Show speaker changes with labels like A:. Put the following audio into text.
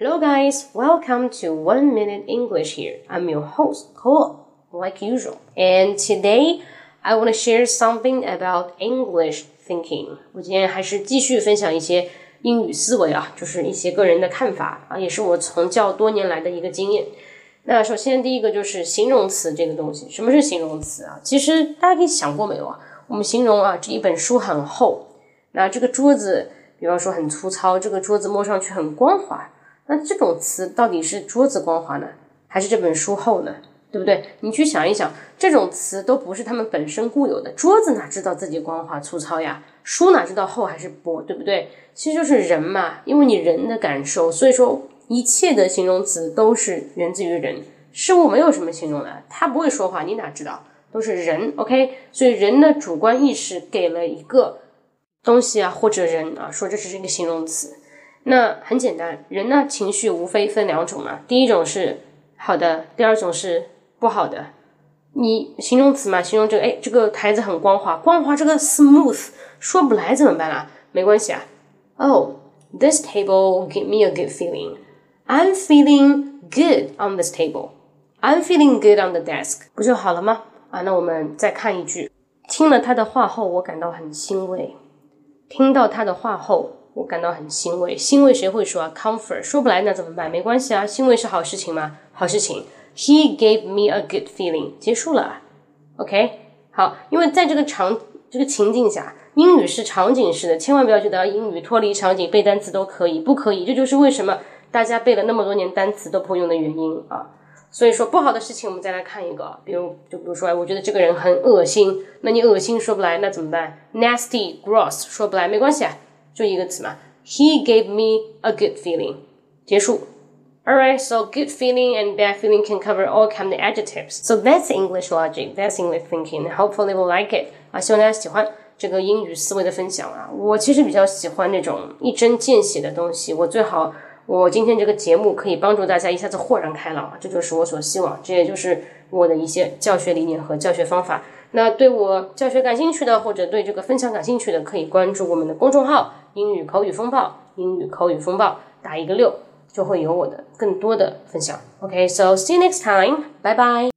A: Hello, guys. Welcome to One Minute English here. I'm your host, Cole, like usual. And today, I want to share something about English thinking. 我今天还是继续分享一些英语思维啊，就是一些个人的看法啊，也是我从教多年来的一个经验。那首先第一个就是形容词这个东西，什么是形容词啊？其实大家可以想过没有啊？我们形容啊，这一本书很厚，那这个桌子，比方说很粗糙，这个桌子摸上去很光滑。那这种词到底是桌子光滑呢，还是这本书厚呢？对不对？你去想一想，这种词都不是他们本身固有的。桌子哪知道自己光滑粗糙呀？书哪知道厚还是薄？对不对？其实就是人嘛，因为你人的感受，所以说一切的形容词都是源自于人。事物没有什么形容的，他不会说话，你哪知道？都是人，OK？所以人的主观意识给了一个东西啊，或者人啊，说这是一个形容词。那很简单，人呢情绪无非分两种嘛，第一种是好的，第二种是不好的。你形容词嘛，形容这个，哎，这个台子很光滑，光滑这个 smooth 说不来怎么办啦？没关系啊。Oh, this table give me a good feeling. I'm feeling good on this table. I'm feeling good on the desk. 不就好了吗？啊，那我们再看一句，听了他的话后，我感到很欣慰。听到他的话后。我感到很欣慰，欣慰谁会说啊？Comfort 说不来那怎么办？没关系啊，欣慰是好事情吗？好事情。He gave me a good feeling，结束了。OK，好，因为在这个场这个情境下，英语是场景式的，千万不要觉得英语脱离场景背单词都可以，不可以。这就是为什么大家背了那么多年单词都不会用的原因啊。所以说不好的事情，我们再来看一个，比如就比如说，我觉得这个人很恶心，那你恶心说不来，那怎么办？Nasty, gross 说不来，没关系啊。就一个词嘛，He gave me a good feeling。结束。All right, so good feeling and bad feeling can cover all kind of adjectives. So that's English logic, that's English thinking. Hopefully, will like it. 啊，希望大家喜欢这个英语思维的分享啊。我其实比较喜欢那种一针见血的东西。我最好，我今天这个节目可以帮助大家一下子豁然开朗，这就是我所希望，这也就是我的一些教学理念和教学方法。那对我教学感兴趣的，或者对这个分享感兴趣的，可以关注我们的公众号“英语口语风暴”。英语口语风暴打一个六，就会有我的更多的分享。OK，so see you next time，拜拜。